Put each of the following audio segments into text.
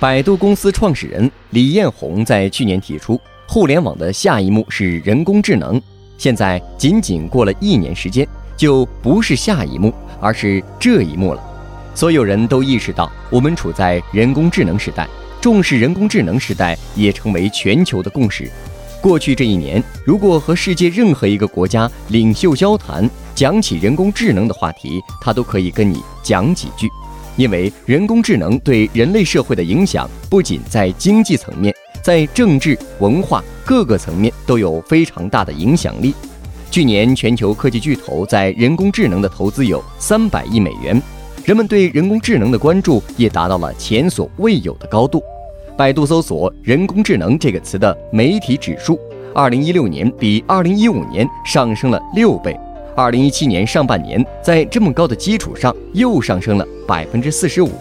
百度公司创始人李彦宏在去年提出，互联网的下一幕是人工智能。现在仅仅过了一年时间，就不是下一幕，而是这一幕了。所有人都意识到，我们处在人工智能时代，重视人工智能时代也成为全球的共识。过去这一年，如果和世界任何一个国家领袖交谈，讲起人工智能的话题，他都可以跟你讲几句。因为人工智能对人类社会的影响，不仅在经济层面，在政治、文化各个层面都有非常大的影响力。去年，全球科技巨头在人工智能的投资有三百亿美元，人们对人工智能的关注也达到了前所未有的高度。百度搜索“人工智能”这个词的媒体指数，二零一六年比二零一五年上升了六倍。二零一七年上半年，在这么高的基础上又上升了百分之四十五。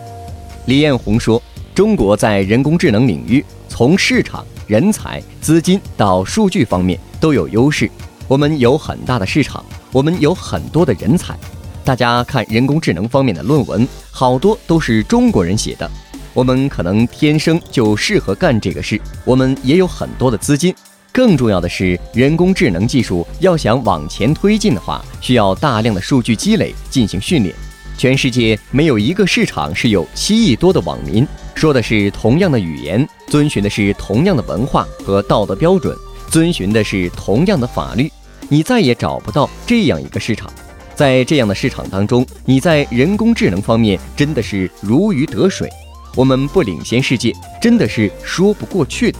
李彦宏说：“中国在人工智能领域，从市场、人才、资金到数据方面都有优势。我们有很大的市场，我们有很多的人才。大家看人工智能方面的论文，好多都是中国人写的。我们可能天生就适合干这个事。我们也有很多的资金。”更重要的是，人工智能技术要想往前推进的话，需要大量的数据积累进行训练。全世界没有一个市场是有七亿多的网民，说的是同样的语言，遵循的是同样的文化和道德标准，遵循的是同样的法律。你再也找不到这样一个市场。在这样的市场当中，你在人工智能方面真的是如鱼得水。我们不领先世界，真的是说不过去的。